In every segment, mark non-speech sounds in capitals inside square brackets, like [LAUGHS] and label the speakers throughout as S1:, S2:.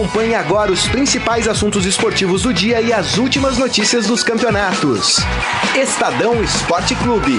S1: Acompanhe agora os principais assuntos esportivos do dia e as últimas notícias dos campeonatos. Estadão Esporte Clube.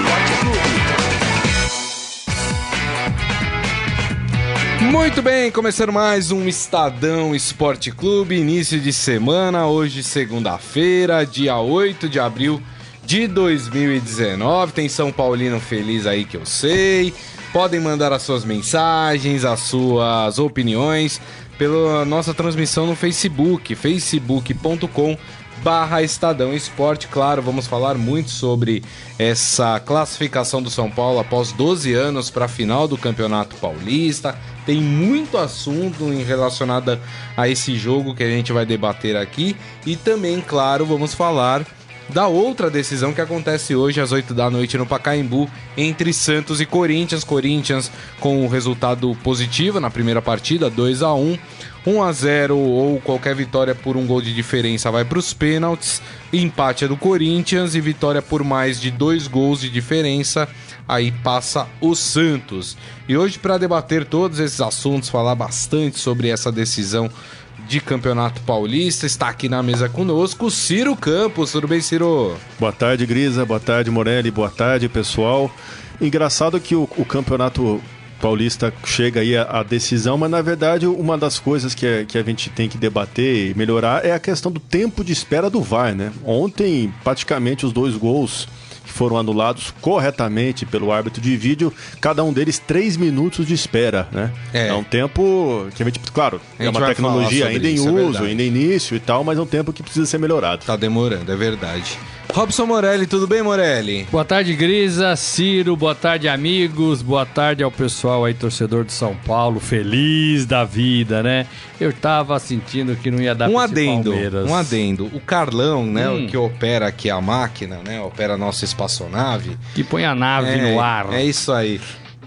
S2: Muito bem, começando mais um Estadão Esporte Clube, início de semana, hoje segunda-feira, dia 8 de abril de 2019. Tem São Paulino feliz aí que eu sei. Podem mandar as suas mensagens, as suas opiniões pela nossa transmissão no Facebook, facebook.com barra Estadão Esporte. Claro, vamos falar muito sobre essa classificação do São Paulo após 12 anos para a final do Campeonato Paulista. Tem muito assunto em relacionado a esse jogo que a gente vai debater aqui e também, claro, vamos falar da outra decisão que acontece hoje às 8 da noite no Pacaembu entre Santos e Corinthians. Corinthians com o resultado positivo na primeira partida, 2 a 1 1 a 0 ou qualquer vitória por um gol de diferença vai para os pênaltis. Empate é do Corinthians e vitória por mais de dois gols de diferença aí passa o Santos. E hoje para debater todos esses assuntos, falar bastante sobre essa decisão de Campeonato Paulista. Está aqui na mesa conosco Ciro Campos. Tudo bem, Ciro?
S3: Boa tarde, Grisa. Boa tarde, Morelli. Boa tarde, pessoal. Engraçado que o, o Campeonato Paulista chega aí a, decisão, mas na verdade uma das coisas que, é, que a gente tem que debater e melhorar é a questão do tempo de espera do VAR, né? Ontem, praticamente os dois gols foram anulados corretamente pelo árbitro de vídeo, cada um deles três minutos de espera, né? É, é um tempo que a gente, claro, a gente é uma tecnologia ainda em é uso, é ainda em início e tal, mas é um tempo que precisa ser melhorado.
S2: Tá demorando, é verdade. Robson Morelli, tudo bem, Morelli?
S4: Boa tarde, Grisa, Ciro, boa tarde, amigos, boa tarde ao pessoal aí, torcedor de São Paulo, feliz da vida, né? Eu tava sentindo que não ia dar
S2: um adendo, Palmeiras. Um adendo, o Carlão, né, hum. que opera aqui a máquina, né, opera a nossa espaçonave.
S4: Que põe a nave é, no ar.
S2: É isso aí.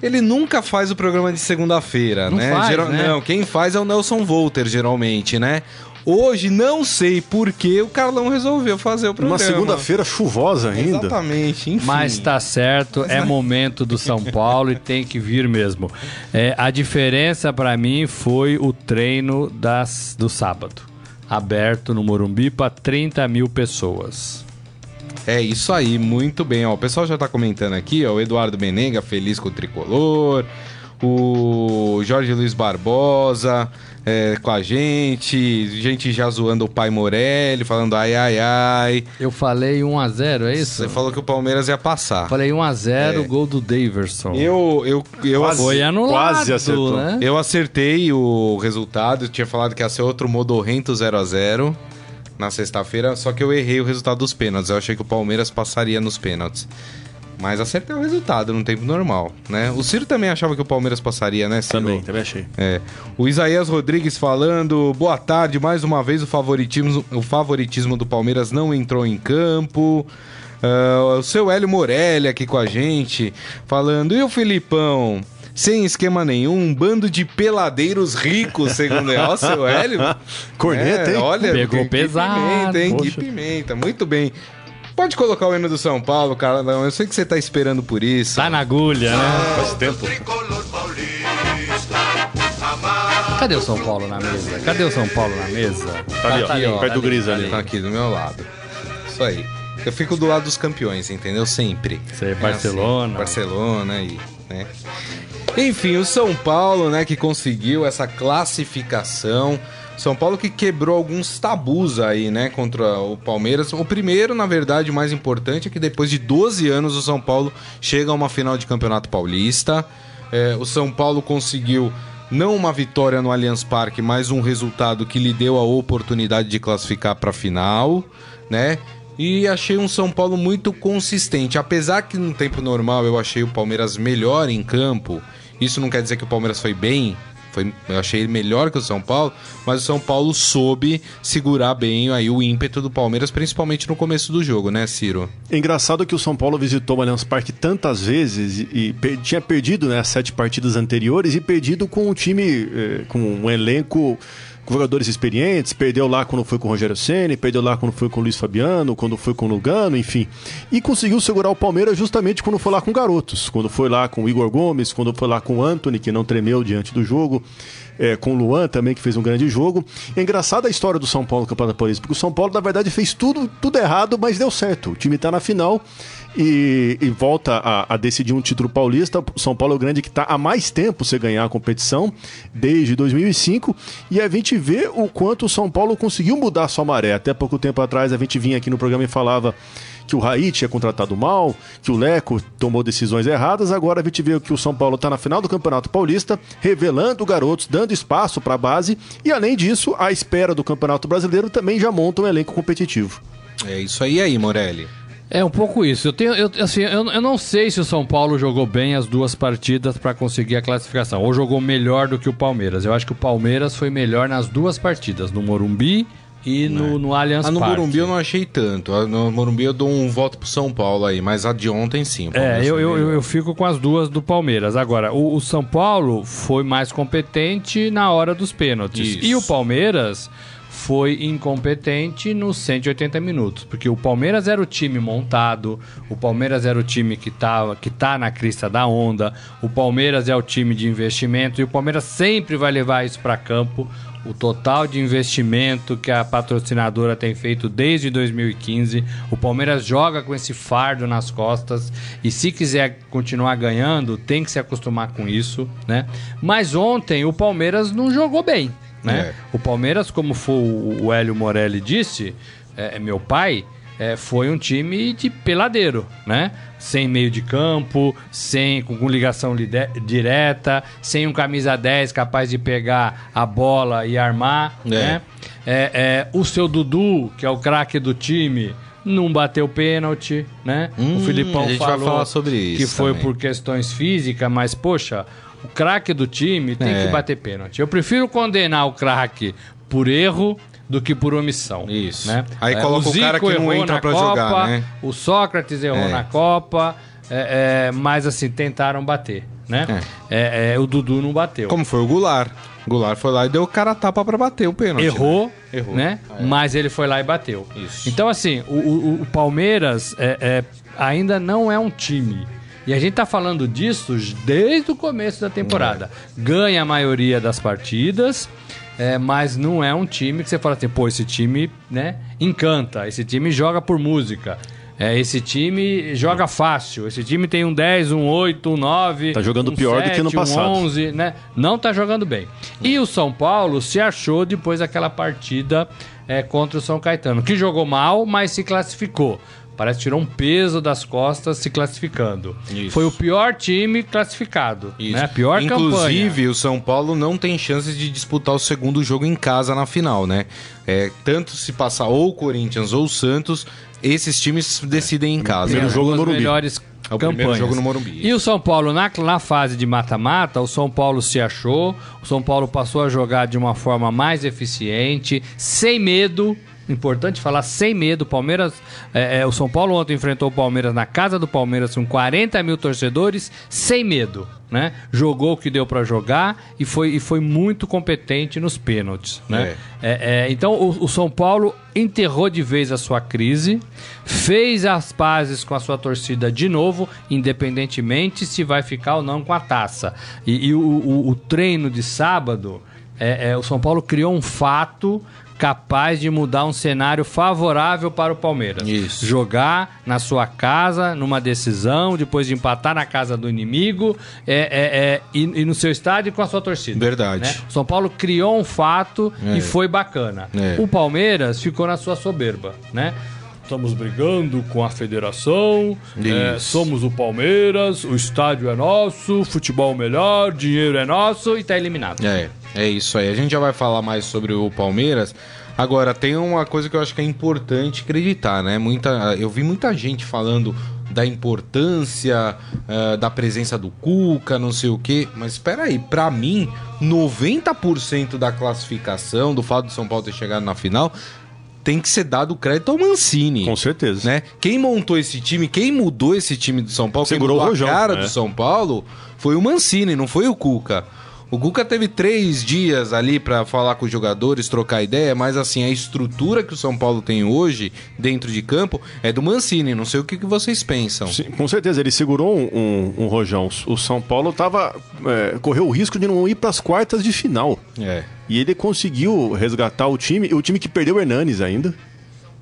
S2: Ele nunca faz o programa de segunda-feira, né?
S4: Faz, Geral... né?
S2: Não, quem faz é o Nelson Volter, geralmente, né? Hoje, não sei por que o Carlão resolveu fazer o programa.
S3: Uma segunda-feira chuvosa ainda.
S2: Exatamente, enfim.
S4: Mas tá certo, é momento do São Paulo e tem que vir mesmo. É, a diferença para mim foi o treino das, do sábado. Aberto no Morumbi para 30 mil pessoas.
S2: É isso aí, muito bem. Ó, o pessoal já tá comentando aqui, ó, o Eduardo Benega feliz com o tricolor, o Jorge Luiz Barbosa, é, com a gente, gente já zoando o pai Morelli, falando ai, ai, ai.
S4: Eu falei 1x0, é isso?
S2: Você falou que o Palmeiras ia passar.
S4: Falei 1x0, é. gol do Daverson.
S2: Eu, eu, eu
S4: quase, Foi anulado,
S2: quase acertou. Né? Eu acertei o resultado, eu tinha falado que ia ser outro Modorrento 0x0 na sexta-feira, só que eu errei o resultado dos pênaltis. Eu achei que o Palmeiras passaria nos pênaltis. Mas acertei o resultado no tempo normal, né? O Ciro também achava que o Palmeiras passaria, né, Ciro?
S3: Também, também achei.
S2: É. O Isaías Rodrigues falando, boa tarde, mais uma vez o favoritismo, o favoritismo do Palmeiras não entrou em campo. Uh, o seu Hélio Morelli aqui com a gente, falando, e o Filipão? sem esquema nenhum, um bando de peladeiros ricos, segundo ele. Ó, seu Hélio. [LAUGHS]
S3: Corneta, é, hein?
S2: Olha,
S4: Pegou que, pesado.
S2: Que pimenta, hein? Que pimenta. Muito bem. Pode colocar o hino do São Paulo, cara. Eu sei que você tá esperando por isso.
S4: Tá na agulha, né?
S3: Faz tempo.
S4: Cadê o São Paulo na mesa? Cadê o São Paulo na mesa?
S3: Tá ali, ó. Tá ali, ó. Perto do Gris ali.
S2: Tá aqui do meu lado. Isso aí. Eu fico do lado dos campeões, entendeu? Sempre.
S4: Você é Barcelona. Assim,
S2: Barcelona e, né? Enfim, o São Paulo, né, que conseguiu essa classificação são Paulo que quebrou alguns tabus aí, né, contra o Palmeiras. O primeiro, na verdade, mais importante é que depois de 12 anos o São Paulo chega a uma final de Campeonato Paulista. É, o São Paulo conseguiu não uma vitória no Allianz Parque, mas um resultado que lhe deu a oportunidade de classificar para a final, né? E achei um São Paulo muito consistente. Apesar que no tempo normal eu achei o Palmeiras melhor em campo, isso não quer dizer que o Palmeiras foi bem, foi, eu achei melhor que o São Paulo, mas o São Paulo soube segurar bem aí o ímpeto do Palmeiras, principalmente no começo do jogo, né, Ciro?
S3: Engraçado que o São Paulo visitou o Allianz Parque tantas vezes e, e tinha perdido né, as sete partidas anteriores e perdido com um time, eh, com um elenco jogadores experientes, perdeu lá quando foi com o Rogério Ceni, perdeu lá quando foi com o Luiz Fabiano, quando foi com o Lugano, enfim. E conseguiu segurar o Palmeiras justamente quando foi lá com garotos, quando foi lá com o Igor Gomes, quando foi lá com o Anthony, que não tremeu diante do jogo. É, com o Luan também, que fez um grande jogo. É engraçada a história do São Paulo no Campeonato Paulista, porque o São Paulo, na verdade, fez tudo, tudo errado, mas deu certo. O time está na final e, e volta a, a, decidir um título paulista. São Paulo é o grande que está há mais tempo sem ganhar a competição, desde 2005. E a gente vê o quanto o São Paulo conseguiu mudar sua maré. Até pouco tempo atrás, a gente vinha aqui no programa e falava que o Raí tinha contratado mal, que o Leco tomou decisões erradas. Agora a gente vê que o São Paulo está na final do Campeonato Paulista, revelando garotos, dando espaço para a base e, além disso, à espera do Campeonato Brasileiro, também já monta um elenco competitivo.
S2: É isso aí, aí, Morelli.
S4: É um pouco isso. Eu, tenho, eu, assim, eu, eu não sei se o São Paulo jogou bem as duas partidas para conseguir a classificação, ou jogou melhor do que o Palmeiras. Eu acho que o Palmeiras foi melhor nas duas partidas, no Morumbi e no, no Allianz
S2: Ah, no
S4: Parque.
S2: Morumbi eu não achei tanto. Ah, No Morumbi eu dou um voto pro São Paulo aí, mas a de ontem sim.
S4: É, eu, eu, eu, eu fico com as duas do Palmeiras. Agora, o, o São Paulo foi mais competente na hora dos pênaltis.
S2: Isso.
S4: E o Palmeiras foi incompetente nos 180 minutos. Porque o Palmeiras era o time montado, o Palmeiras era o time que, tava, que tá na crista da onda, o Palmeiras é o time de investimento e o Palmeiras sempre vai levar isso para campo. O total de investimento que a patrocinadora tem feito desde 2015. O Palmeiras joga com esse fardo nas costas e se quiser continuar ganhando, tem que se acostumar com isso, né? Mas ontem o Palmeiras não jogou bem, né?
S2: É.
S4: O Palmeiras, como foi o Hélio Morelli disse, é, é meu pai, é, foi um time de peladeiro, né? Sem meio de campo, sem com, ligação direta, sem um camisa 10 capaz de pegar a bola e armar,
S2: É.
S4: né? É, é, o seu Dudu, que é o craque do time, não bateu pênalti, né?
S2: Hum,
S4: o Filipão falou
S2: sobre isso
S4: que foi
S2: também.
S4: por questões físicas, mas poxa, o craque do time tem
S2: É.
S4: que bater pênalti. Eu prefiro condenar o craque por erro do que por omissão.
S2: Isso.
S4: Né?
S2: Aí coloca o
S4: Zico
S2: cara que não entra pra
S4: Copa,
S2: jogar, né?
S4: O Sócrates errou
S2: É.
S4: na Copa, é, é, mas assim, tentaram bater, né? É, é, o Dudu não bateu.
S2: Como foi o Goulart. O Goulart foi lá e deu o cara a tapa pra bater o pênalti.
S4: Errou,
S2: né? Errou.
S4: né? Mas ele foi lá e bateu.
S2: Isso.
S4: Então, assim, o, o- o Palmeiras é, é, ainda não é um time. E a gente tá falando disso desde o começo da temporada. Ganha a maioria das partidas, é, mas não é um time que você fala assim, pô, esse time, né, encanta, esse time joga por música. É, esse time joga fácil. Esse time tem um 10, um 8, um 9.
S3: Tá jogando
S4: um
S3: pior do que
S4: um
S3: passado.
S4: 11, né? Não tá jogando bem. E o São Paulo se achou depois daquela partida é, contra o São Caetano, que jogou mal, mas se classificou. Parece que tirou um peso das costas se classificando.
S2: Isso.
S4: Foi o pior time classificado,
S2: Isso.
S4: né? Pior
S2: Inclusive,
S4: campanha.
S2: o São Paulo não tem chances de disputar o segundo jogo em casa na final, né? É, tanto se passar ou o Corinthians ou o Santos, esses times decidem em casa.
S3: Primeiro
S2: né?
S3: jogo no Morumbi.
S4: melhores
S2: É o primeiro
S4: campanhas.
S2: jogo no Morumbi.
S4: E o São Paulo, na, na fase de mata-mata, o São Paulo se achou, o São Paulo passou a jogar de uma forma mais eficiente, sem medo. Importante falar sem medo. O Palmeiras, é, é, o São Paulo ontem enfrentou o Palmeiras na casa do Palmeiras com 40 mil torcedores, sem medo, né? Jogou o que deu pra jogar e foi, e foi muito competente nos pênaltis, né? É, é, então o, o São Paulo enterrou de vez a sua crise, fez as pazes com a sua torcida de novo, independentemente se vai ficar ou não com a taça. E, e o, o- o treino de sábado, é, é, o São Paulo criou um fato capaz de mudar um cenário favorável para o Palmeiras.
S2: Isso.
S4: Jogar na sua casa, numa decisão, depois de empatar na casa do inimigo, é, é, é, e, e no seu estádio com a sua torcida.
S2: Verdade.
S4: né? São Paulo criou um fato
S2: É.
S4: e foi bacana.
S2: É.
S4: O Palmeiras ficou na sua soberba, né? Estamos brigando com a federação, é, somos o Palmeiras, o estádio é nosso, futebol melhor, dinheiro é nosso e tá eliminado.
S2: É, é isso aí. A gente já vai falar mais sobre o Palmeiras. Agora, tem uma coisa que eu acho que é importante acreditar, né? Muita, eu vi muita gente falando da importância eh, da presença do Cuca, não sei o quê. Mas espera aí, pra mim, 90% da classificação, do fato do São Paulo ter chegado na final, tem que ser dado crédito ao Mancini.
S3: Com certeza.
S2: né? Quem montou esse time, quem mudou esse time do São Paulo,
S3: Segurou
S2: quem mudou
S3: o Rojão,
S2: a cara
S3: né?
S2: do São Paulo, foi o Mancini, não foi o Cuca. O Cuca teve três dias ali para falar com os jogadores, trocar ideia, mas assim, a estrutura que o São Paulo tem hoje dentro de campo é do Mancini. Não sei o que, que vocês pensam.
S3: Sim, com certeza, ele segurou um, um, um rojão. O São Paulo tava, é, correu o risco de não ir para as quartas de final.
S2: É.
S3: E ele conseguiu resgatar o time, o time que perdeu o Hernanes ainda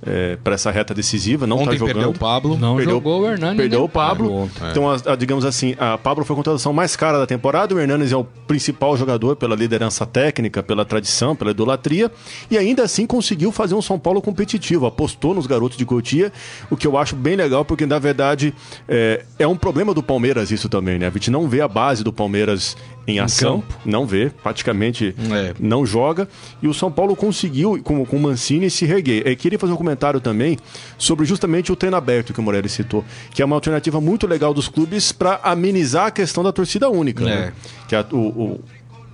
S3: é, para essa reta decisiva, não está jogando.
S2: perdeu o Pablo.
S4: Não
S3: Perdeu-
S4: jogou o Hernani.
S3: Perdeu
S4: nem
S3: o Pablo.
S4: Pablo.
S3: Então, a- a- digamos assim, a Pablo foi a contratação mais cara da temporada. O Hernanes é o principal jogador pela liderança técnica, pela tradição, pela idolatria. E ainda assim conseguiu fazer um São Paulo competitivo. Apostou nos garotos de Cotia, o que eu acho bem legal, porque na verdade é, é um problema do Palmeiras isso também, né? A gente não vê a base do Palmeiras em ação.
S4: campo.
S3: Não vê, praticamente
S2: É.
S3: não joga. E o São Paulo conseguiu, com, com o Mancini, se reguer. Eu queria fazer um comentário também sobre justamente o treino aberto que o Morelli citou, que é uma alternativa muito legal dos clubes para amenizar a questão da torcida única.
S2: É.
S3: Né? Que a- o, o,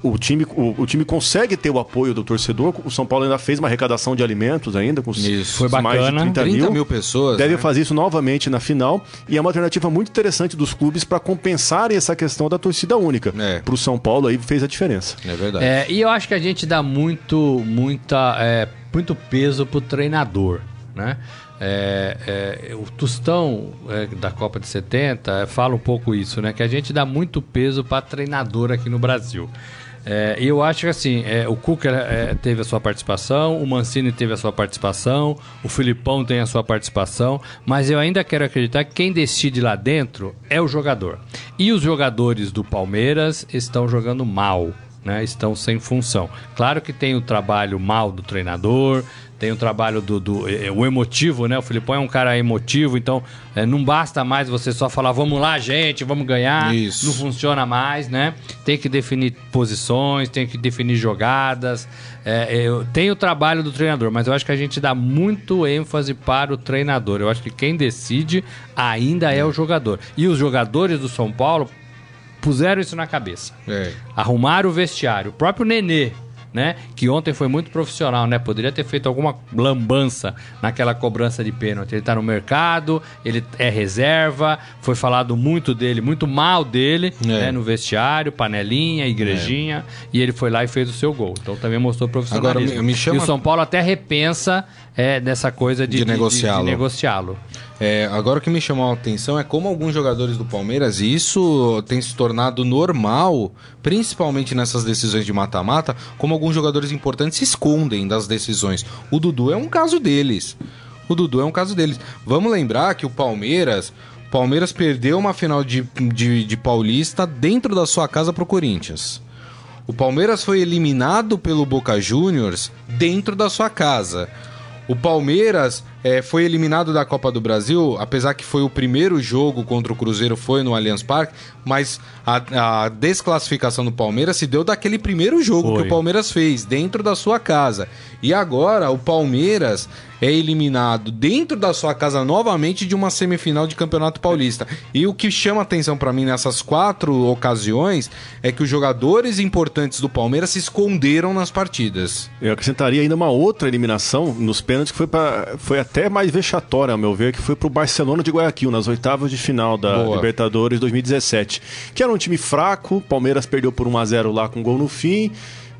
S3: o time, o, o time consegue ter o apoio do torcedor. O São Paulo ainda fez uma arrecadação de alimentos ainda, com
S2: Isso.
S4: Foi
S3: mais de
S4: bacana.
S3: 30
S2: 30
S3: mil.
S2: mil pessoas.
S3: Deve
S2: né?
S3: fazer isso novamente na final e é uma alternativa muito interessante dos clubes para compensarem essa questão da torcida única.
S2: É.
S3: Para o São Paulo aí fez a diferença.
S2: É verdade.
S4: É, e eu acho que a gente dá muito, muita, é, muito peso pro treinador, né? É, é, o Tostão é, da Copa de 70 é, fala um pouco isso, né? Que a gente dá muito peso para treinador aqui no Brasil. É, eu acho que assim, é, o Cuca é, teve a sua participação, o Mancini teve a sua participação, o Filipão tem a sua participação, mas eu ainda quero acreditar que quem decide lá dentro é o jogador. E os jogadores do Palmeiras estão jogando mal né, estão sem função. Claro que tem o trabalho mal do treinador, tem o trabalho do, do eh, o emotivo, né? O Filipão é um cara emotivo, então eh, não basta mais você só falar vamos lá, gente, vamos ganhar.
S2: Isso.
S4: Não funciona mais, né? Tem que definir posições, tem que definir jogadas. É, eu, tem o trabalho do treinador, mas eu acho que a gente dá muito ênfase para o treinador. Eu acho que quem decide ainda é o jogador. E os jogadores do São Paulo puseram isso na cabeça
S2: É.
S4: arrumar o vestiário. O próprio Nenê, né? Que ontem foi muito profissional, né? Poderia ter feito alguma lambança naquela cobrança de pênalti. Ele tá no mercado, ele é reserva, foi falado muito dele, muito mal dele,
S2: É.
S4: né? No vestiário, panelinha, igrejinha, e ele foi lá e fez o seu gol. Então também mostrou profissionalismo.
S2: Agora, me- me chama-
S4: E o São Paulo até repensa é, dessa coisa de,
S2: De negociá-lo.
S4: de negociá-lo.
S2: É, agora o que me chamou a atenção é como alguns jogadores do Palmeiras, e isso tem se tornado normal, principalmente nessas decisões de mata-mata, como alguns jogadores importantes se escondem das decisões. O Dudu é um caso deles. O Dudu é um caso deles. Vamos lembrar que o Palmeiras. o Palmeiras perdeu uma final de, de, de Paulista dentro da sua casa pro Corinthians. O Palmeiras foi eliminado pelo Boca Juniors dentro da sua casa. O Palmeiras eh, foi eliminado da Copa do Brasil, apesar que foi o primeiro jogo contra o Cruzeiro, foi no Allianz Parque, mas a, a desclassificação do Palmeiras se deu daquele primeiro jogo
S4: Foi.
S2: que o Palmeiras fez, dentro da sua casa. E agora o Palmeiras é eliminado dentro da sua casa novamente de uma semifinal de Campeonato Paulista. E o que chama atenção pra mim nessas quatro ocasiões é que os jogadores importantes do Palmeiras se esconderam nas partidas.
S3: Eu acrescentaria ainda uma outra eliminação nos pênaltis que foi, pra, foi até mais vexatória, ao meu ver, que foi pro Barcelona de Guayaquil, nas oitavas de final da
S2: Boa.
S3: Libertadores 2017. Que era um time fraco, Palmeiras perdeu por 1x0 lá com gol no fim.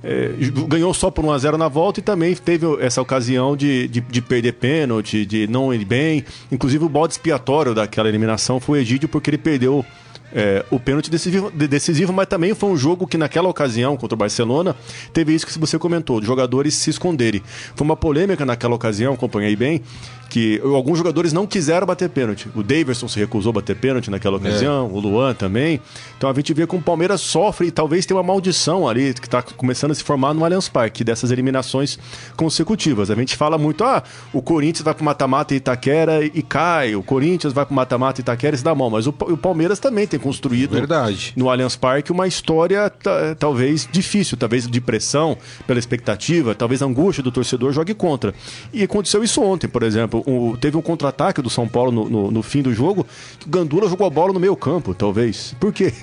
S3: é, ganhou só por 1x0 na volta e também teve essa ocasião de, de, de perder pênalti, de não ir bem. Inclusive o bode expiatório daquela eliminação foi o Egídio, porque ele perdeu é, o pênalti decisivo, de- decisivo, mas também foi um jogo que naquela ocasião contra o Barcelona teve isso que você comentou, de jogadores se esconderem. Foi uma polêmica naquela ocasião, acompanhei bem, que alguns jogadores não quiseram bater pênalti. O Daverson se recusou a bater pênalti naquela ocasião, o Luan também. Então a gente vê como o Palmeiras sofre e talvez tenha uma maldição ali que está começando a se formar no Allianz Parque, dessas eliminações consecutivas. A gente fala muito, ah, o Corinthians vai pro mata-mata em Itaquera e cai, o Corinthians vai pro mata-mata em Itaquera e se dá mal, mas o, o Palmeiras também tem construído
S2: Verdade.
S3: no Allianz Parque uma história ta- talvez difícil, talvez de pressão pela expectativa, talvez a angústia do torcedor jogue contra. E aconteceu isso ontem, por exemplo. Teve um contra-ataque do São Paulo no, no- no fim do jogo, que o Gandula jogou a bola no meio campo, talvez. Por quê?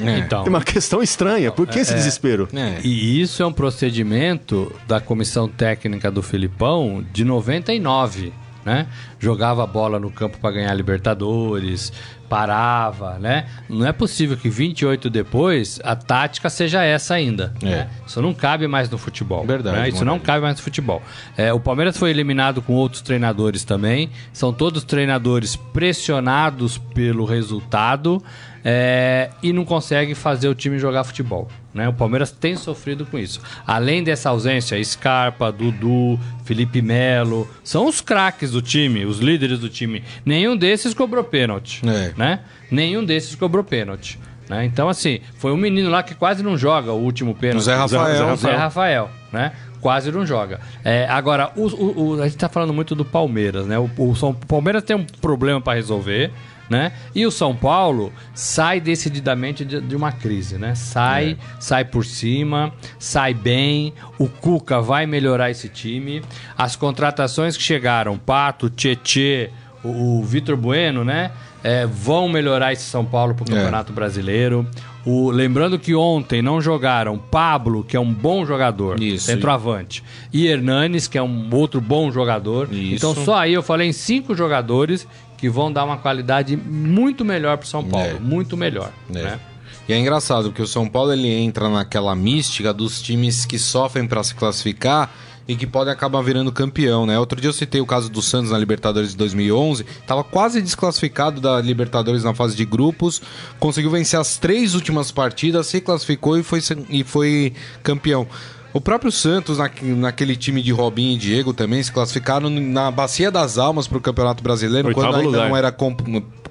S2: É.
S4: Então, [LAUGHS]
S3: Tem uma questão estranha. Por que esse desespero?
S2: É.
S4: E isso é um procedimento da comissão técnica do Filipão de 99. né? Jogava a bola no campo para ganhar Libertadores, parava, né? Não é possível que 28 depois a tática seja essa ainda.
S2: É.
S4: Né? Isso não cabe mais no futebol.
S2: Verdade,
S4: né? Isso não cabe mais no futebol. É, o Palmeiras foi eliminado com outros treinadores também. São todos treinadores pressionados pelo resultado é, e não consegue fazer o time jogar futebol. Né? O Palmeiras tem sofrido com isso. Além dessa ausência, Scarpa, Dudu, Felipe Melo, são os craques do time, os líderes do time. Nenhum desses cobrou pênalti.
S2: É.
S4: Né? Nenhum desses cobrou pênalti. Né? Então, assim, foi um menino lá que quase não joga o último pênalti.
S2: O Zé Rafael.
S4: O Zé Rafael, né? Quase não joga. É, agora, o, o- a gente tá falando muito do Palmeiras, né? O, o São, o Palmeiras tem um problema para resolver, né? E o São Paulo sai decididamente de, de uma crise, né? Sai, sai por cima, sai bem. O Cuca vai melhorar esse time. As contratações que chegaram, Pato, Tietê, o, o Vitor Bueno, né? É, vão melhorar esse São Paulo pro Campeonato Brasileiro. O, lembrando que ontem não jogaram Pablo, que é um bom jogador,
S2: Isso.
S4: centroavante, e Hernanes, que é um outro bom jogador.
S2: Isso.
S4: Então só aí eu falei em cinco jogadores que vão dar uma qualidade muito melhor pro São Paulo,
S2: É.
S4: muito melhor.
S2: É.
S4: Né?
S2: E é engraçado porque o São Paulo ele entra naquela mística dos times que sofrem para se classificar e que podem acabar virando campeão, né? Outro dia eu citei o caso do Santos na Libertadores de 2011, tava quase desclassificado da Libertadores na fase de grupos, conseguiu vencer as três últimas partidas, se classificou e foi, e foi campeão. O próprio Santos, na- naquele time de Robinho e Diego também, se classificaram na Bacia das Almas para o Campeonato Brasileiro,
S3: Oitavo
S2: quando ainda
S3: lugar.
S2: não era com,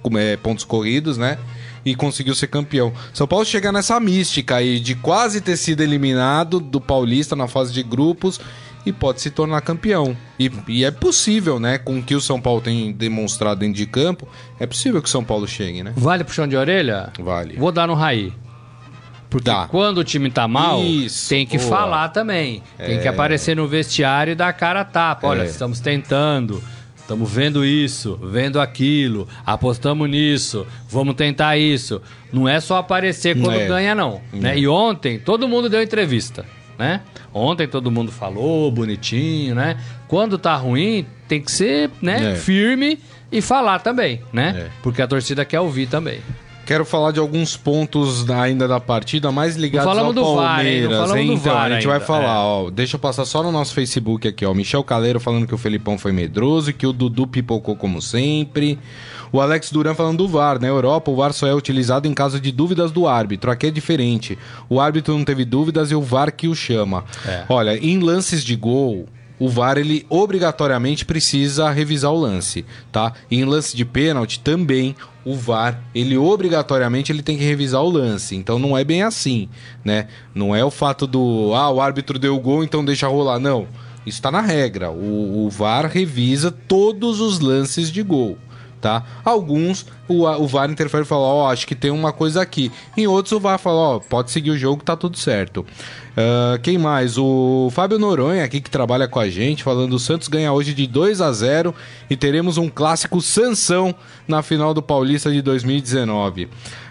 S2: com, é, pontos corridos, né? E conseguiu ser campeão. São Paulo chega nessa mística aí de quase ter sido eliminado do Paulista na fase de grupos e pode se tornar campeão. E, e é possível, né? Com o que o São Paulo tem demonstrado dentro de campo, é possível que o São Paulo chegue, né?
S4: Vale puxão de orelha?
S2: Vale.
S4: Vou dar no Raí. Porque
S2: Dá.
S4: quando o time tá mal,
S2: Isso,
S4: tem que
S2: boa.
S4: falar também. Tem que aparecer no vestiário e dar a cara a tapa. Olha,
S2: É.
S4: estamos tentando, estamos vendo isso, vendo aquilo, apostamos nisso, vamos tentar isso. Não é só aparecer quando
S2: É.
S4: ganha, não. Né? E ontem, todo mundo deu entrevista. Né? Ontem todo mundo falou bonitinho, né? Quando tá ruim, tem que ser né,
S2: É.
S4: firme e falar também, né?
S2: É.
S4: Porque a torcida quer ouvir também.
S2: Quero falar de alguns pontos da- ainda da partida, mais ligados ao
S4: VAR,
S2: Palmeiras. então,
S4: VAR
S2: a gente vai
S4: ainda,
S2: falar,
S4: é.
S2: ó. Deixa eu passar só no nosso Facebook aqui, ó. Michel Caleiro falando que o Felipão foi medroso e que o Dudu pipocou como sempre. O Alex Duran falando do VAR. Na Europa, o VAR só é utilizado em caso de dúvidas do árbitro. Aqui é diferente. O árbitro não teve dúvidas e o VAR que o chama.
S4: É.
S2: Olha, em lances de gol, o VAR ele obrigatoriamente precisa revisar o lance, tá? E em lance de pênalti também o VAR, ele obrigatoriamente ele tem que revisar o lance. Então não é bem assim, né? Não é o fato do ah, o árbitro deu gol, então deixa rolar, não. Isso tá na regra. O, o VAR revisa todos os lances de gol. Tá? Alguns o, o VAR interfere e fala, ó, acho que tem uma coisa aqui. Em outros o VAR fala, ó, pode seguir o jogo, tá tudo certo. Ah, quem mais? O Fábio Noronha aqui que trabalha com a gente, falando o Santos ganha hoje de 2 a 0 e teremos um clássico Sansão na final do Paulista de 2019.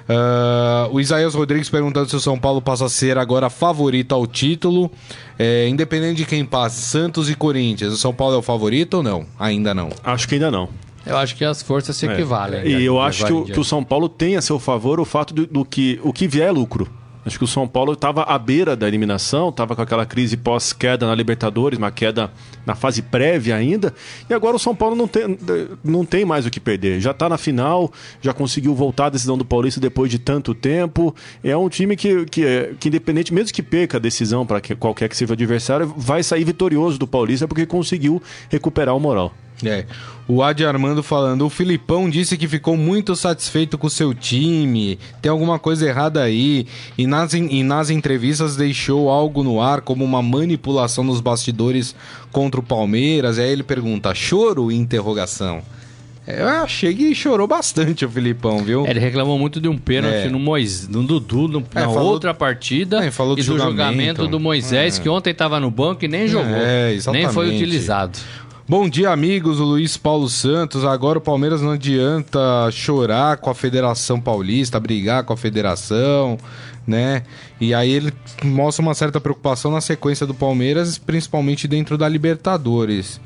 S2: Ah, o Isaías Rodrigues perguntando se o São Paulo passa a ser agora favorito ao título. É, independente de quem passe, Santos e Corinthians, o São Paulo é o favorito ou não? Ainda não.
S3: Acho que ainda não.
S4: Eu acho que as forças se equivalem.
S3: E
S4: né,
S3: eu acho que o, que o. São Paulo tem a seu favor o fato do, do que o que vier é lucro. Acho que o São Paulo estava à beira da eliminação, estava com aquela crise pós-queda na Libertadores, uma queda na fase prévia ainda. E agora o São Paulo não tem, não tem mais o que perder. Já está na final, já conseguiu voltar à decisão do Paulista depois de tanto tempo. É um time que, que, é- que independente, mesmo que perca a decisão para que, qualquer que seja o adversário, vai sair vitorioso do Paulista porque conseguiu recuperar o moral.
S2: É. O Adi Armando falando, o Filipão disse que ficou muito satisfeito com o seu time, tem alguma coisa errada aí, e nas, e nas entrevistas deixou algo no ar como uma manipulação nos bastidores contra o Palmeiras, e aí ele pergunta, choro? Interrogação. Eu achei que chorou bastante o Filipão, viu?
S4: É, Ele reclamou muito de um pênalti
S2: É.
S4: no, Mois... no Dudu no-
S2: É,
S4: na
S2: falou-
S4: outra partida
S2: É, falou do
S4: e do
S2: julgamento.
S4: julgamento do Moisés,
S2: É.
S4: que ontem estava no banco e nem jogou.
S2: É,
S4: nem
S2: exatamente.
S4: foi utilizado.
S2: Bom dia, amigos. O Luiz Paulo Santos. Agora o Palmeiras não adianta chorar com a Federação Paulista, brigar com a federação, né? E aí ele mostra uma certa preocupação na sequência do Palmeiras, principalmente dentro da Libertadores.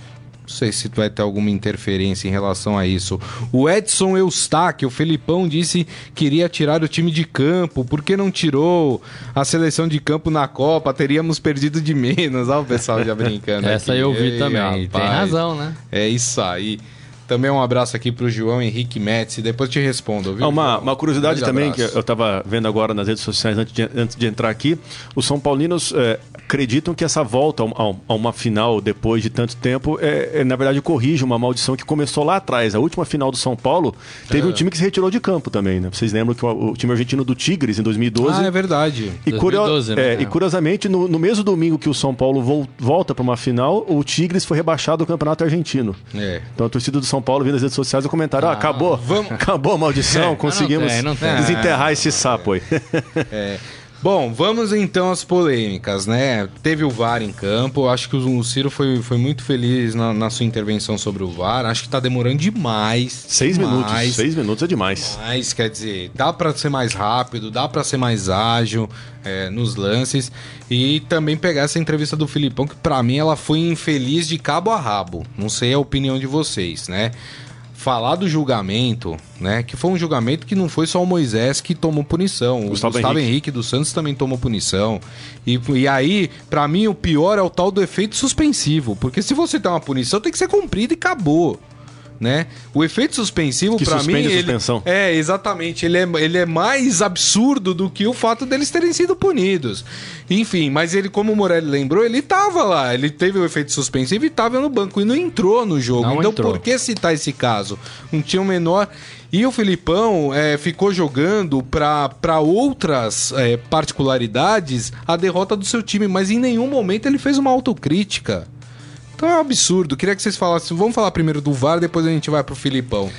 S2: Não sei se vai ter alguma interferência em relação a isso. O Edson Eustáquio, o Felipão disse que iria tirar o time de campo. Por que não tirou a seleção de campo na Copa? Teríamos perdido de menos. Olha o pessoal já brincando. [LAUGHS]
S4: Essa
S2: aqui.
S4: eu vi
S2: Ei,
S4: também.
S2: rapaz.
S4: Tem razão, né?
S2: É isso aí. Também um abraço aqui pro João Henrique Metz. Depois te respondo, viu?
S3: Ah, uma, uma curiosidade
S2: Grande
S3: também, que eu estava vendo agora nas redes sociais antes de, antes de entrar aqui, os São Paulinos é, acreditam que essa volta a, um- a uma final depois de tanto tempo, é, é, na verdade, corrige uma maldição que começou lá atrás. A última final do São Paulo, teve
S2: É.
S3: um time que se retirou de campo também, né? Vocês lembram que o, o time argentino do Tigres, em 2012...
S2: Ah, é verdade.
S3: E, curio-
S4: 2012, né?
S3: é, e curiosamente, no, no mesmo domingo que o São Paulo vol- volta para uma final, o Tigres foi rebaixado do Campeonato Argentino.
S2: É.
S3: Então a torcida do São Paulo vindo nas redes sociais e comentaram: ah, acabou,
S2: vamos-
S3: acabou a maldição, [LAUGHS] conseguimos
S4: tem, não tem.
S3: desenterrar esse sapo aí.
S2: Bom, vamos então às polêmicas, né? Teve o VAR em campo. Acho que o Ciro foi, foi muito feliz na, na sua intervenção sobre o VAR. Acho que tá demorando demais.
S3: seis minutos,
S2: demais.
S3: seis minutos é demais.
S2: Mas, quer dizer, dá pra ser mais rápido, dá pra ser mais ágil é, nos lances. E também pegar essa entrevista do Filipão, que pra mim ela foi infeliz de cabo a rabo. Não sei a opinião de vocês, né? Falar do julgamento, né? Que foi um julgamento que não foi só o Moisés que tomou punição. O
S3: Gustavo
S2: Gustavo,
S3: Henrique.
S2: Henrique. dos Santos também tomou punição. E, e aí, pra mim, o pior é o tal do efeito suspensivo. Porque se você tem uma punição, tem que ser cumprida e acabou. Né? O efeito suspensivo, pra mim.
S3: suspende a
S2: ele-
S3: suspensão.
S2: é, exatamente. Ele é, ele é mais absurdo do que o fato deles terem sido punidos. Enfim, mas ele, como o Morelli lembrou, ele tava lá. Ele teve o efeito suspensivo e tava no banco e não entrou no jogo.
S4: Não
S2: então,
S4: entrou.
S2: por que citar esse caso? Não tinha o menor. E o Filipão é, ficou jogando para outras é, particularidades a derrota do seu time, mas em nenhum momento ele fez uma autocrítica. Então é um absurdo. Queria que vocês falassem. Vamos falar primeiro do VAR, depois a gente vai pro Filipão.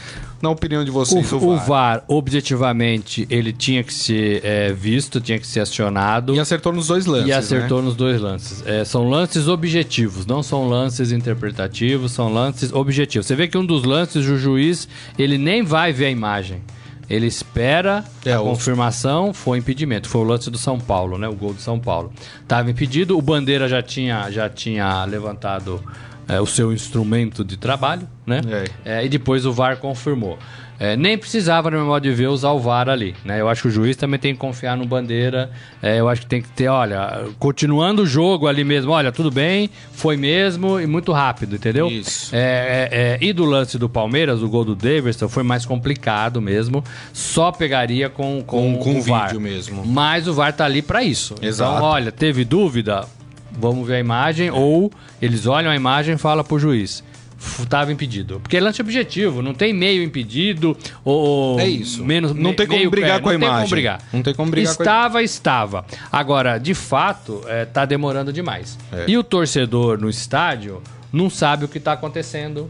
S2: Na opinião de vocês,
S4: O,
S2: o,
S4: o
S2: VAR.
S4: VAR, objetivamente, ele tinha que ser é, visto, tinha que ser acionado.
S2: E acertou nos dois lances.
S4: E acertou
S2: né?
S4: nos dois lances. É, são lances objetivos, não são lances interpretativos, são lances objetivos. Você vê que um dos lances, o juiz, ele nem vai ver a imagem. Ele espera
S2: É,
S4: a
S2: o-
S4: confirmação, foi impedimento. Foi o lance do São Paulo, né? O gol do São Paulo. Estava impedido, o Bandeira já tinha, já tinha levantado é, o seu instrumento de trabalho, né? É, e depois o VAR confirmou. É, nem precisava, no meu modo de ver, usar o VAR ali. Né? Eu acho que o juiz também tem que confiar no Bandeira. É, eu acho que tem que ter, olha, continuando o jogo ali mesmo, olha, tudo bem, foi mesmo e muito rápido, entendeu?
S2: Isso.
S4: É, é, é, e do lance do Palmeiras, o gol do Davidson, foi mais complicado mesmo. Só pegaria com, com,
S2: Com- com
S4: o VAR.
S2: mesmo.
S4: Mas o VAR tá ali para isso.
S2: Exato.
S4: Então, olha, teve dúvida? Vamos ver a imagem. Ou eles olham a imagem e falam pro juiz. "F- Tava impedido. Porque é lance objetivo, não tem meio impedido ou
S2: É isso.
S4: menos
S2: Não
S4: me-
S2: tem como brigar
S4: pé,
S2: com a
S4: não Tem
S2: imagem.
S4: como brigar.
S2: Não tem como brigar com a-
S4: Estava, estava. Agora, de fato, é, tá demorando demais.
S2: É.
S4: E o torcedor no estádio não sabe o que está acontecendo.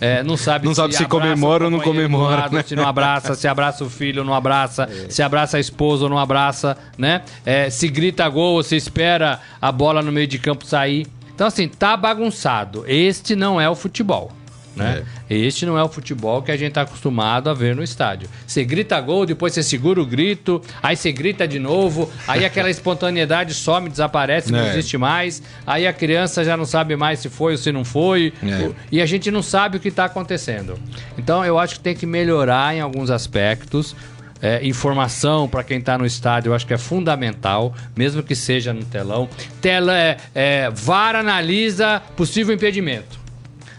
S4: É, não sabe
S2: Não sabe se comemora ou não comemora,
S4: lado,
S2: né?
S4: Se não abraça, se abraça o filho ou não abraça, se abraça a esposa ou não abraça, né? É, se grita gol ou se espera a bola no meio de campo sair. Então, assim, tá bagunçado. Este não é o futebol. Né? Este não é o futebol que a gente tá acostumado a ver no estádio. Você grita gol, depois você segura o grito, aí você grita de novo, aí aquela [LAUGHS] espontaneidade some, desaparece, não
S2: É.
S4: existe mais, aí a criança já não sabe mais se foi ou se não foi,
S2: É.
S4: e a gente não sabe o que está acontecendo. Então eu acho que tem que melhorar em alguns aspectos. É, informação para quem está no estádio, eu acho que é fundamental, mesmo que seja no telão. Tela, é, é, VAR analisa possível impedimento.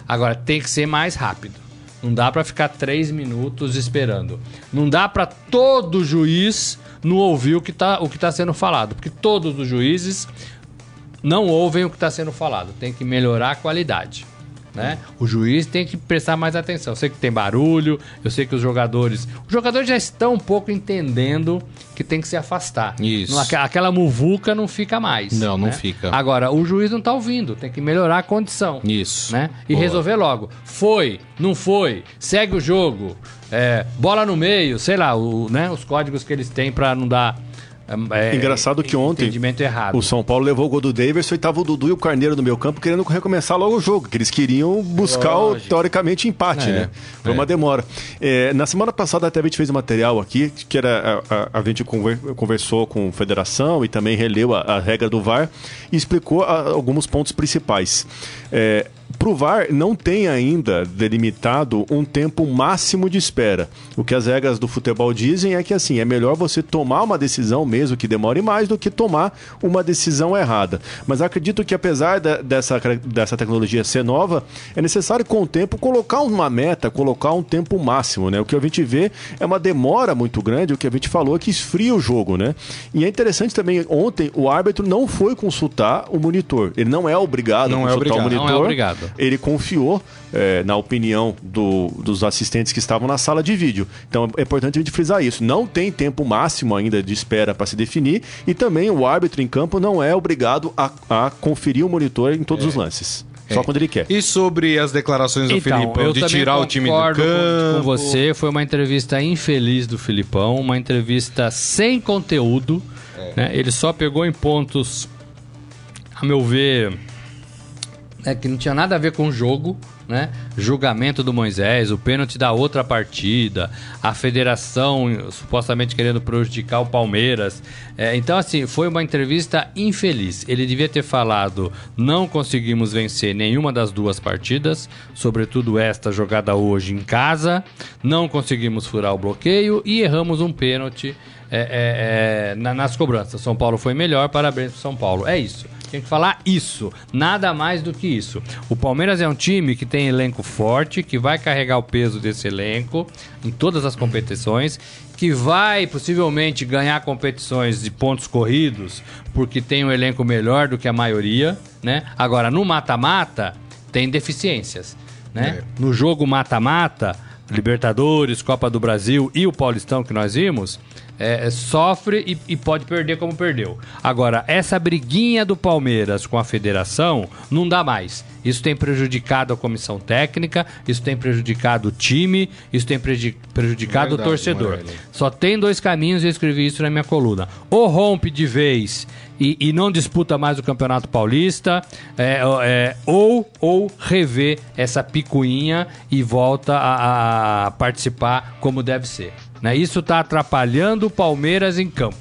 S4: Agora, tem que ser mais rápido. Não dá para ficar três minutos esperando. Não dá para todo juiz não ouvir o que está tá sendo falado. Porque todos os juízes não ouvem o que está sendo falado. Tem que melhorar a qualidade. Né? O juiz tem que prestar mais atenção. Eu sei que tem barulho, eu sei que os jogadores. Os jogadores já estão um pouco entendendo que tem que se afastar.
S2: Isso.
S4: Não, aque- aquela muvuca não fica mais.
S2: Não, não
S4: né?
S2: fica.
S4: Agora, o juiz não está ouvindo, tem que melhorar a condição
S2: Isso.
S4: né? E
S2: Boa.
S4: resolver logo. Foi, não foi, segue o jogo, é, bola no meio, sei lá, o, né, os códigos que eles têm pra não dar. É,
S3: Engraçado que ontem. O São Paulo levou o gol do Davidson e tava o Dudu e o Carneiro no meu campo querendo recomeçar logo o jogo, que eles queriam buscar o, teoricamente empate,
S2: É,
S3: né? Foi
S2: é.
S3: uma demora. É, na semana passada até a gente fez um material aqui, que era a, a- a gente conver- conversou com a federação e também releu a, a regra do VAR e explicou alguns pontos principais. É, Pro VAR não tem ainda delimitado um tempo máximo de espera. O que as regras do futebol dizem é que assim, é melhor você tomar uma decisão mesmo que demore mais do que tomar uma decisão errada. Mas acredito que apesar de, dessa, dessa tecnologia ser nova, é necessário com o tempo colocar uma meta, colocar um tempo máximo, né? O que a gente vê é uma demora muito grande, o que a gente falou é que esfria o jogo, né? E é interessante também, ontem o árbitro não foi consultar o monitor. Ele não é obrigado
S2: não
S3: a
S2: é
S3: consultar
S2: obrigado.
S3: o monitor.
S4: Não é obrigado.
S3: Ele confiou é, na opinião do, dos assistentes que estavam na sala de vídeo. Então é importante a gente frisar isso. Não tem tempo máximo ainda de espera para se definir e também o árbitro em campo não é obrigado a, a conferir o monitor em todos os lances. Só
S2: É.
S3: quando ele quer.
S2: E sobre as declarações do
S4: Então,
S2: Filipão de tirar o time do campo?
S4: com, com você. Foi uma entrevista infeliz do Filipão, uma entrevista sem conteúdo. né? Ele só pegou em pontos, a meu ver, né, que não tinha nada a ver com o jogo. Né? Julgamento do Moisés, o pênalti da outra partida, a federação supostamente querendo prejudicar o Palmeiras. É, então, assim, foi uma entrevista infeliz. Ele devia ter falado: não conseguimos vencer nenhuma das duas partidas, sobretudo esta jogada hoje em casa, não conseguimos furar o bloqueio e erramos um pênalti é, é, é, na- nas cobranças. São Paulo foi melhor, parabéns pro São Paulo. É isso. Tem que falar isso, nada mais do que isso. O Palmeiras é um time que tem elenco forte, que vai carregar o peso desse elenco em todas as competições, que vai possivelmente ganhar competições de pontos corridos, porque tem um elenco melhor do que a maioria, né? Agora, no mata-mata, tem deficiências, né? No jogo mata-mata, Libertadores, Copa do Brasil e o Paulistão que nós vimos, é, é, sofre e, e pode perder como perdeu. Agora, essa briguinha do Palmeiras com a federação não dá mais. Isso tem prejudicado a comissão técnica, isso tem prejudicado o time, isso tem preju- prejudicado
S2: Verdade,
S4: o torcedor.
S2: Morelli.
S4: Só tem dois caminhos e eu escrevi isso na minha coluna. Ou rompe de vez e, e não disputa mais o Campeonato Paulista, é, é, ou, ou revê essa picuinha e volta a, a participar como deve ser. Né? Isso está atrapalhando o Palmeiras em campo.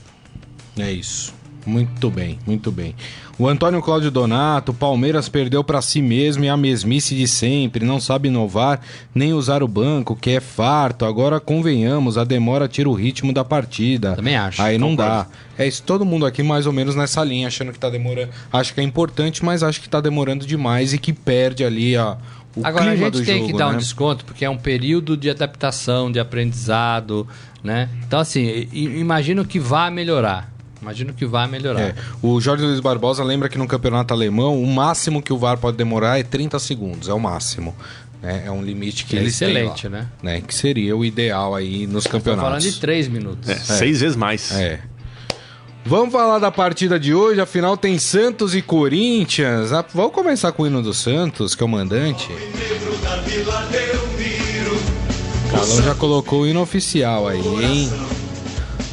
S2: É isso. Muito bem, muito bem. O Antônio Cláudio Donato, Palmeiras perdeu pra si mesmo e a mesmice de sempre, não sabe inovar nem usar o banco, que é farto. Agora convenhamos, a demora tira o ritmo da partida.
S4: Também acho,
S2: Aí não
S4: concordo.
S2: dá. É isso, todo mundo aqui mais ou menos nessa linha, achando que tá demorando. Acho que é importante, mas acho que tá demorando demais e que perde ali a, o
S4: Agora a gente tem
S2: jogo,
S4: que dar
S2: né?
S4: um desconto porque é um período de adaptação, de aprendizado, né? Então assim, imagino que vá melhorar. Imagino que vá melhorar.
S2: É, o Jorge Luiz Barbosa lembra que no campeonato alemão o máximo que o VAR pode demorar é 30 segundos, é o máximo. né? É um limite que
S4: É
S2: eles
S4: excelente,
S2: lá,
S4: né?
S2: né? Que seria o ideal aí nos
S4: Estamos falando
S2: campeonatos.
S4: de três minutos.
S3: É, Seis vezes mais.
S2: É. Vamos falar da partida de hoje, afinal tem Santos e Corinthians. Ah, vamos começar com o hino do Santos, que é o mandante. Calão já colocou o hino oficial aí, hein?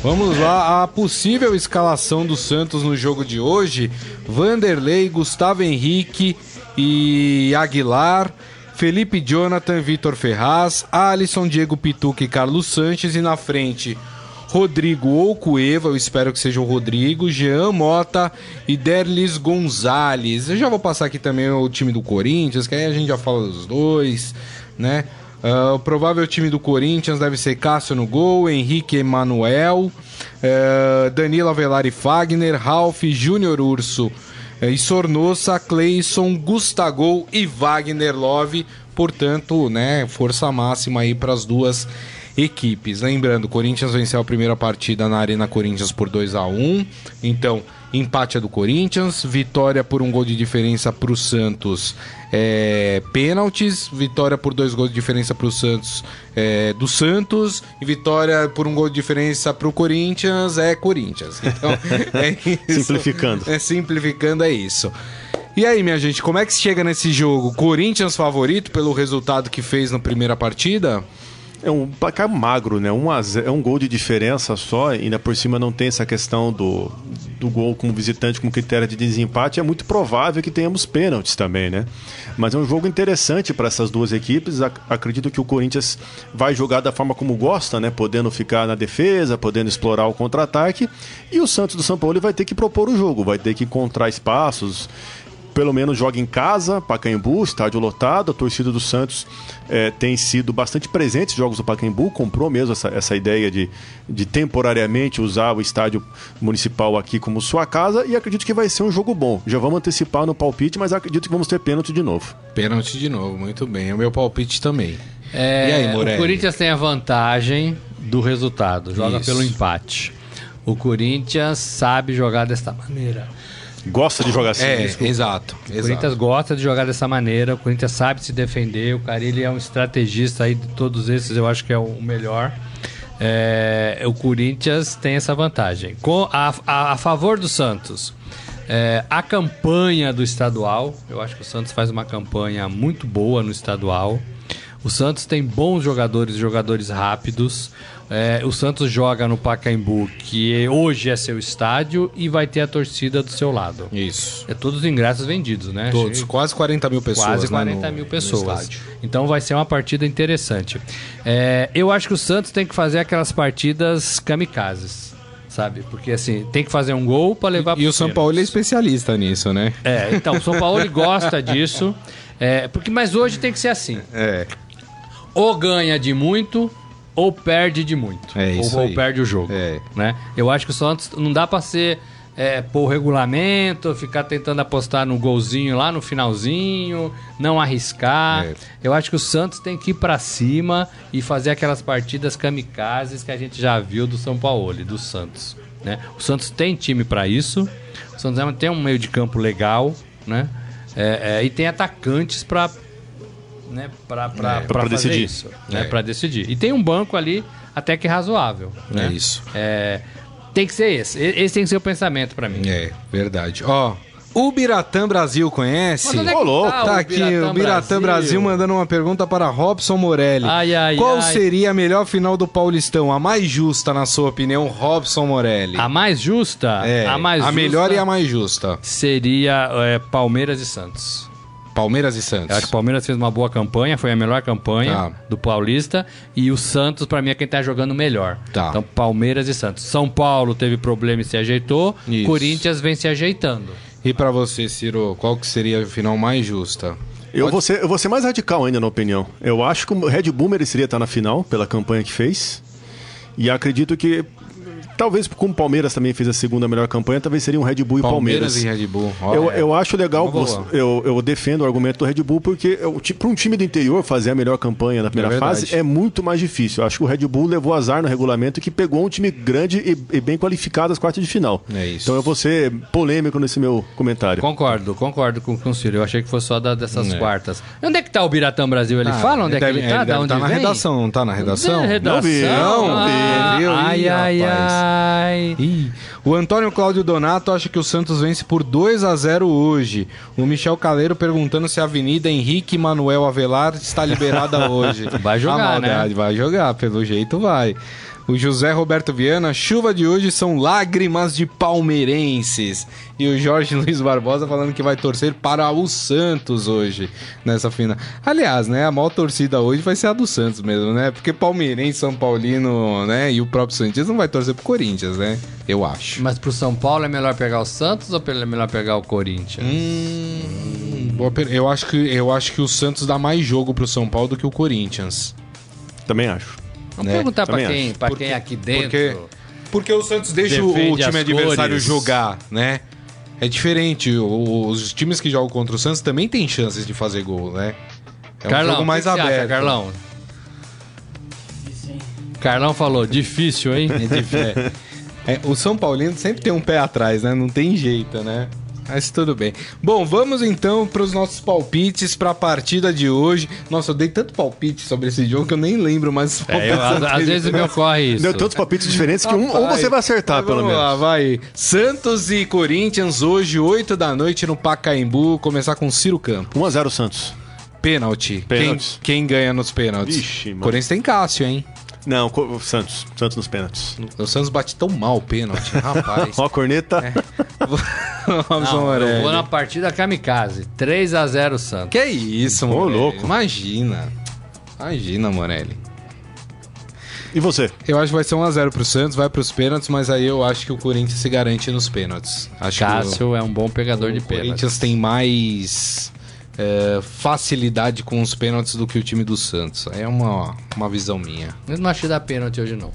S2: Vamos lá, a possível escalação do Santos no jogo de hoje: Vanderlei, Gustavo Henrique e Aguilar, Felipe Jonathan, Vitor Ferraz, Alisson, Diego Pituca e Carlos Sanches e na frente Rodrigo ou Cueva, eu espero que seja o Rodrigo, Jean Mota e Derlis Gonzalez. Eu já vou passar aqui também o time do Corinthians, que aí a gente já fala dos dois, né? Ah, o provável time do Corinthians deve ser Cássio no gol, Henrique Emanuel, eh, Danilo Avelar Fagner, Ralph, Júnior Urso eh, e Sornossa, Cleison, Gustagol e Wagner Love. Portanto, né, força máxima aí para as duas equipes. Lembrando, o Corinthians venceu a primeira partida na Arena Corinthians por 2 a 1 Então, empate é do Corinthians, vitória por um gol de diferença para o Santos, é, pênaltis, vitória por dois gols de diferença para o Santos é, do Santos, e vitória por um gol de diferença para o Corinthians é Corinthians. [LAUGHS] Então, é isso.
S3: Simplificando.
S2: É, simplificando é isso. E aí, minha gente, como é que se chega nesse jogo? Corinthians favorito pelo resultado que fez na primeira partida?
S3: É um placar magro, né? Um a ze- é um gol de diferença só, ainda por cima não tem essa questão do, do gol como visitante como critério de desempate. É muito provável que tenhamos pênaltis também, né? Mas é um jogo interessante para essas duas equipes. Ac- Acredito que o Corinthians vai jogar da forma como gosta, né? Podendo ficar na defesa, podendo explorar o contra-ataque. E o Santos do São Paulo vai ter que propor o jogo, vai ter que encontrar espaços pelo menos joga em casa, Pacaembu, estádio lotado, a torcida do Santos é, tem sido bastante presente nos jogos do Pacaembu, comprou mesmo essa, essa ideia de, de temporariamente usar o estádio municipal aqui como sua casa e acredito que vai ser um jogo bom. Já vamos antecipar no palpite, mas acredito que vamos ter pênalti de novo.
S2: Pênalti de novo, muito bem. É o meu palpite também.
S4: É, e aí, Morelli? O Corinthians tem a vantagem do resultado, joga Isso. pelo empate. O Corinthians sabe jogar desta maneira.
S3: Gosta de jogar assim.
S2: É, exato. O exato.
S4: Corinthians gosta de jogar dessa maneira, o Corinthians sabe se defender, o Carilli é um estrategista aí de todos esses, eu acho que é o melhor. É, o Corinthians tem essa vantagem. Com a, a, a favor do Santos, é, a campanha do estadual, eu acho que o Santos faz uma campanha muito boa no estadual. O Santos tem bons jogadores, jogadores rápidos. É, o Santos joga no Pacaembu, que hoje é seu estádio, e vai ter a torcida do seu lado.
S2: Isso.
S4: É todos os ingressos vendidos, né?
S2: Todos, quase 40 mil pessoas.
S4: Quase 40 né, no, mil pessoas. Então vai ser uma partida interessante. É, eu acho que o Santos tem que fazer aquelas partidas kamikazes sabe? Porque assim, tem que fazer um gol para levar
S2: E, e o São Paulo é especialista nisso, né?
S4: É, então, o São Paulo gosta [LAUGHS] disso. É, porque, mas hoje tem que ser assim.
S2: É.
S4: Ou ganha de muito, ou perde de muito.
S2: É isso
S4: ou,
S2: ou
S4: perde o jogo.
S2: É.
S4: Né? Eu acho que o Santos não dá para ser é, pôr o regulamento, ficar tentando apostar no golzinho lá no finalzinho, não arriscar. É. Eu acho que o Santos tem que ir para cima e fazer aquelas partidas kamikazes que a gente já viu do São Paulo, do Santos. Né? O Santos tem time para isso. O Santos tem um meio de campo legal, né? É, é, e tem atacantes para né, para é, decidir. Isso, né, é. para decidir. E tem um banco ali até que razoável. Né?
S2: É isso.
S4: É, tem que ser esse. Esse tem que ser o pensamento para mim.
S2: É, verdade. Ó, o Biratã Brasil conhece?
S4: Mas é.
S2: Tá, tá aqui o Biratã Brasil. Brasil. mandando uma pergunta para Robson Morelli.
S4: Ai, ai,
S2: Qual
S4: ai.
S2: seria a melhor final do Paulistão? A mais justa, na sua opinião, Robson Morelli?
S4: A mais justa?
S2: É,
S4: a mais
S2: a
S4: justa
S2: melhor e a mais justa.
S4: Seria é, Palmeiras e Santos.
S2: Palmeiras e Santos.
S4: Eu acho que o Palmeiras fez uma boa campanha, foi a melhor campanha tá. do Paulista. E o Santos, para mim, é quem tá jogando melhor.
S2: Tá.
S4: Então, Palmeiras e Santos. São Paulo teve problema e se ajeitou. Isso. Corinthians vem se ajeitando.
S2: E para você, Ciro, qual que seria a final mais justa?
S3: Eu vou, ser, eu vou ser mais radical ainda na opinião. Eu acho que o Red Bull mereceria estar na final pela campanha que fez. E acredito que Talvez como o Palmeiras também fez a segunda melhor campanha, talvez seria um Red Bull e Palmeiras.
S2: Palmeiras e Red Bull.
S3: eu, eu acho legal, eu, eu defendo o argumento do Red Bull, porque para um time do interior fazer a melhor campanha na primeira é fase é muito mais difícil. Eu acho que o Red Bull levou azar no regulamento que pegou um time grande e, e bem qualificado às quartas de final.
S2: É isso.
S3: Então eu vou ser polêmico nesse meu comentário.
S4: Concordo, concordo com, com o Ciro. Eu achei que fosse só da, dessas é. quartas. Onde é que tá o Biratão Brasil? Ele ah, fala onde ele é que ele tá? Ele onde
S2: tá na redação, não tá na redação?
S4: Na redação? Não vi. Não,
S2: ah,
S4: Ai, ai, ai.
S2: O Antônio Cláudio Donato acha que o Santos vence por 2 a 0 hoje. O Michel Caleiro perguntando se a Avenida Henrique Manuel Avelar está liberada [LAUGHS] hoje.
S4: Vai jogar, né?
S2: Vai jogar, pelo jeito vai. O José Roberto Viana, chuva de hoje são lágrimas de palmeirenses. E o Jorge [LAUGHS] Luiz Barbosa falando que vai torcer para o Santos hoje, nessa final. Aliás, né, a maior torcida hoje vai ser a do Santos mesmo, né? Porque palmeirense, São Paulino, né, e o próprio Santos não vai torcer pro Corinthians, né? Eu acho.
S4: Mas pro São Paulo é melhor pegar o Santos ou é melhor pegar o Corinthians?
S2: Hum, eu acho que eu acho que o Santos dá mais jogo pro São Paulo do que o Corinthians.
S3: Também acho.
S4: Vamos né? perguntar para quem, pra quem aqui dentro.
S2: Porque, porque o Santos deixa o time adversário cores. jogar, né? É diferente. Os times que jogam contra o Santos também têm chances de fazer gol, né?
S4: É Carlão, um jogo mais aberto. Acha, Carlão? Carlão falou, difícil, hein?
S2: É, [LAUGHS] é, o São Paulino sempre tem um pé atrás, né? Não tem jeito, né? Mas tudo bem. Bom, vamos então para os nossos palpites para a partida de hoje. Nossa, eu dei tanto palpite sobre esse jogo que eu nem lembro mais.
S4: É, eu, às, às vezes me ocorre isso.
S3: Deu tantos palpites diferentes que um, ou você vai acertar, pelo menos. Lá,
S2: vai. Santos e Corinthians hoje, 8 da noite no Pacaembu. Começar com Ciro Campo.
S3: 1x0 Santos.
S2: Pênalti. Quem, quem ganha nos pênaltis?
S3: Ixi, mano.
S2: Corinthians tem Cássio, hein?
S3: Não, o Santos. Santos nos pênaltis.
S2: O Santos bate tão mal o pênalti, [LAUGHS] rapaz.
S3: Ó a corneta. É. [LAUGHS]
S4: Não, eu vou na partida kamikaze. 3x0 Santos.
S2: Que isso, mano. louco. Imagina. Imagina, Morelli.
S3: E você?
S2: Eu acho que vai ser 1x0 pro Santos, vai pros pênaltis, mas aí eu acho que o Corinthians se garante nos pênaltis. Acho
S4: Cássio é um bom pegador de
S2: o, o
S4: pênaltis.
S2: Corinthians tem mais é, facilidade com os pênaltis do que o time do Santos. É uma, uma visão minha.
S4: Eu não acho que dá pênalti hoje, não.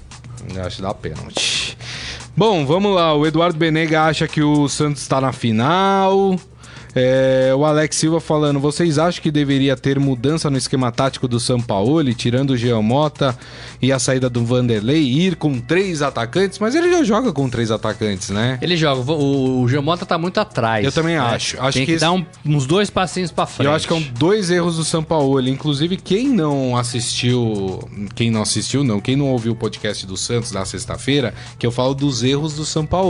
S2: Eu acho que dá pênalti. Bom, vamos lá. O Eduardo Benega acha que o Santos está na final. É, o Alex Silva falando, vocês acham que deveria ter mudança no esquema tático do São Paulo, tirando o Geomota e a saída do Vanderlei, ir com três atacantes? Mas ele já joga com três atacantes, né?
S4: Ele joga, o, o tá muito atrás.
S2: Eu também
S4: né?
S2: acho. Acho
S4: Tem
S2: que
S4: que,
S2: esse-
S4: dar um- uns dois passinhos pra frente.
S2: Eu acho que é um dois erros do São Paulo. Inclusive, quem não assistiu. Quem não assistiu, não. Quem não ouviu o podcast do Santos na sexta-feira, que eu falo dos erros do São Paulo.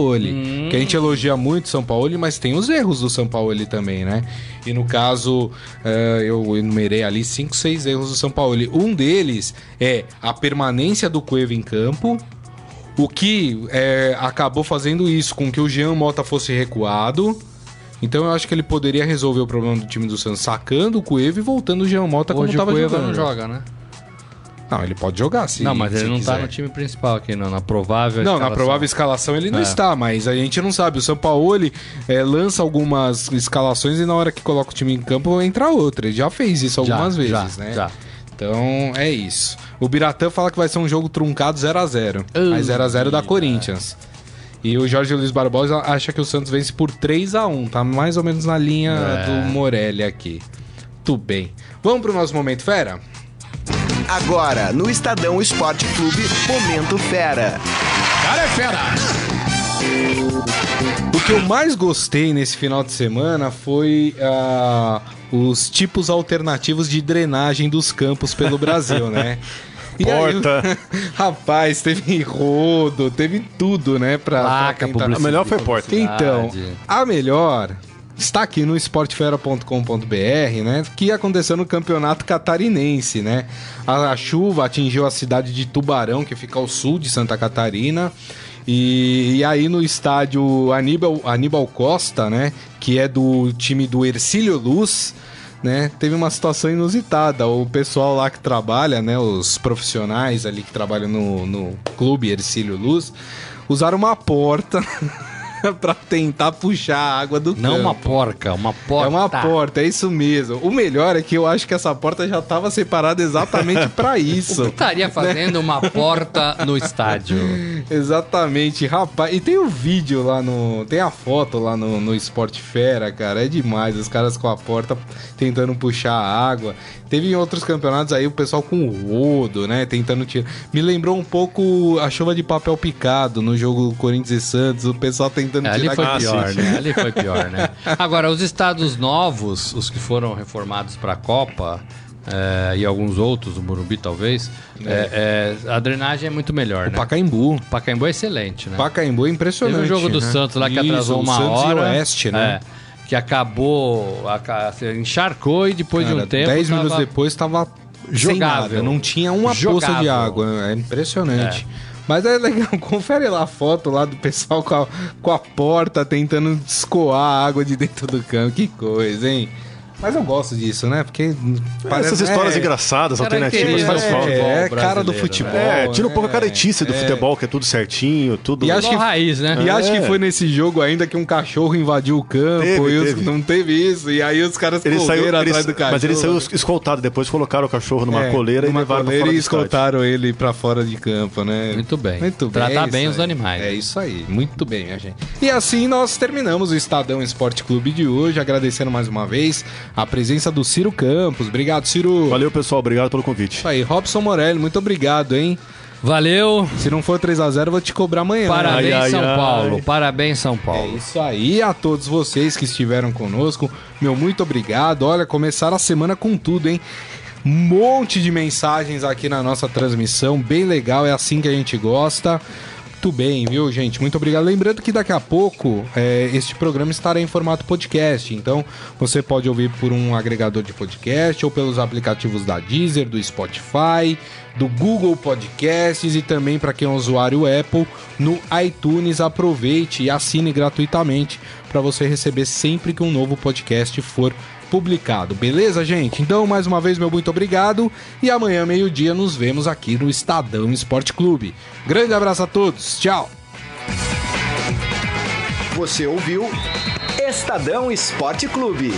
S2: Que a gente elogia muito o São Paulo, mas tem os erros do São Paulo também, né? E no caso, eh, eu enumerei ali cinco, seis erros do São Paulo. Um deles é a permanência do Cueva em campo. O que eh, acabou fazendo isso com que o Jean Mota fosse recuado. Então eu acho que ele poderia resolver o problema do time do Santos sacando o Cueva e voltando o Jean Mota como
S4: Hoje o Cueva
S2: jogando.
S4: não joga, né?
S2: Não, ele pode jogar, sim.
S4: não, mas
S2: se
S4: ele não tá
S2: quiser.
S4: no time principal aqui, não. Na provável
S2: Não, na
S4: escalação.
S2: provável escalação ele não
S4: É.
S2: está, mas a gente não sabe. O São Paulo é, lança algumas escalações e na hora que coloca o time em campo entra outra. Ele já fez isso
S4: Já,
S2: algumas vezes,
S4: já,
S2: né?
S4: já.
S2: Então é isso. O Biratã fala que vai ser um jogo truncado 0x0. Mas 0x0 da Corinthians. E o Jorge Luiz Barbosa acha que o Santos vence por 3x1. Tá mais ou menos na linha
S4: É.
S2: do Morelli aqui. Tudo bem. Vamos pro nosso Momento Fera?
S1: Agora, no Estadão Esporte Clube, Momento Fera.
S5: Cara é fera!
S2: O que eu mais gostei nesse final de semana foi ah, os tipos alternativos de drenagem dos campos pelo Brasil, né? [LAUGHS] E aí,
S3: Porta. [LAUGHS]
S2: rapaz, teve rodo, teve tudo, né? Pra,
S4: Placa,
S2: pra tentar-.
S3: A melhor foi porta.
S2: Então, a melhor está aqui no esportefera.com.br, né? Que aconteceu no campeonato catarinense, né? A, a chuva atingiu a cidade de Tubarão, que fica ao sul de Santa Catarina. E, e aí no estádio Aníbal, Aníbal Costa, né? Que é do time do Ercílio Luz. Né, teve uma situação inusitada. O pessoal lá que trabalha, né, os profissionais ali que trabalham no, no clube Ercílio Luz, usaram uma porta [LAUGHS] [LAUGHS] pra tentar puxar a água do
S4: Não
S2: campo.
S4: uma porca, uma porta.
S2: É uma porta, é isso mesmo. O melhor é que eu acho que essa porta já estava separada exatamente [LAUGHS]
S4: que
S2: isso.
S4: estaria fazendo uma porta no estádio? [LAUGHS]
S2: Exatamente, rapaz. E tem o vídeo lá no. Tem a foto lá no, no Sport Fera, cara. É demais. Os caras com a porta tentando puxar a água. Teve em outros campeonatos aí o pessoal com o rodo, né? Tentando tirar. Me lembrou um pouco a chuva de papel picado no jogo Corinthians e Santos. O pessoal tentando
S4: É, ali
S2: tirar
S4: foi
S3: Ah,
S4: pior,
S3: sim,
S4: né? Ali foi pior, né? Agora, os estados novos, os que foram reformados para a Copa, é, e alguns outros, o Morumbi talvez, é, é, a drenagem é muito melhor,
S2: O
S4: né?
S2: Pacaembu.
S4: Pacaembu é excelente, né?
S2: Pacaembu é impressionante.
S4: Teve um jogo do
S2: né?
S4: Santos lá que
S2: Isso,
S4: atrasou
S2: o
S4: uma
S2: Santos
S4: hora.
S2: E Oeste, né?
S4: É, que acabou, aca- encharcou e depois de
S2: Cara,
S4: um tempo.
S2: 10
S4: tava-
S2: minutos depois tava sem
S4: Jogável.
S2: nada, não tinha uma poça de
S4: Jogável.
S2: água, é impressionante. Mas é legal, [LAUGHS] confere lá a foto lá do pessoal com a, com a porta tentando escoar a água de dentro do campo. Que coisa, hein? Mas eu gosto disso, né? Porque
S3: Essas histórias
S2: é,
S3: engraçadas, alternativas,
S4: Característica
S3: faz falta.
S4: futebol
S2: É, cara do
S4: brasileiro,
S2: futebol.
S4: né?
S3: É, tira um pouco a
S2: é,
S3: caretice do
S2: é.
S3: futebol, que é tudo certinho, tudo.
S2: E acho que-
S4: raiz, né?
S2: E acho
S3: É.
S2: que foi nesse jogo ainda que um cachorro invadiu o campo
S3: Teve,
S2: e os-
S3: teve.
S2: não teve isso. E aí os caras
S3: Ele
S2: correram
S3: saiu, ele-
S2: atrás do cachorro.
S3: mas ele saiu escoltado, depois colocaram o cachorro numa
S2: É,
S3: coleira
S2: numa
S3: e levaram pra
S2: coleira
S3: fora
S2: e escoltaram ele pra fora de campo, né?
S4: Muito bem.
S2: Muito bem.
S4: Tratar
S2: é
S4: bem os
S2: aí.
S4: animais.
S2: É isso aí. Muito bem, minha gente. E assim nós terminamos o Estadão Esporte Clube de hoje, agradecendo mais uma vez a presença do Ciro Campos. Obrigado, Ciro.
S3: Valeu, pessoal. Obrigado pelo convite.
S2: Isso aí, Robson Morelli, muito obrigado, hein?
S4: Valeu.
S2: Se não for 3x0, eu vou te cobrar amanhã.
S4: Parabéns,
S3: Ai, ai,
S4: São
S3: ai.
S4: Paulo. Parabéns, São
S2: É
S4: Paulo.
S2: isso aí, a todos vocês que estiveram conosco, meu muito obrigado. Olha, começaram a semana com tudo, hein? Um monte de mensagens aqui na nossa transmissão, bem legal, é assim que a gente gosta. Muito bem, viu, gente? Muito obrigado. Lembrando que daqui a pouco é, este programa estará em formato podcast. Então você pode ouvir por um agregador de podcast ou pelos aplicativos da Deezer, do Spotify, do Google Podcasts e também para quem é usuário Apple no iTunes. Aproveite e assine gratuitamente, para você receber sempre que um novo podcast for publicado. Beleza, gente? Então, mais uma vez, meu muito obrigado. E amanhã, meio-dia, nos vemos aqui no Estadão Esporte Clube. Grande abraço a todos. Tchau.
S1: Você ouviu Estadão Esporte Clube.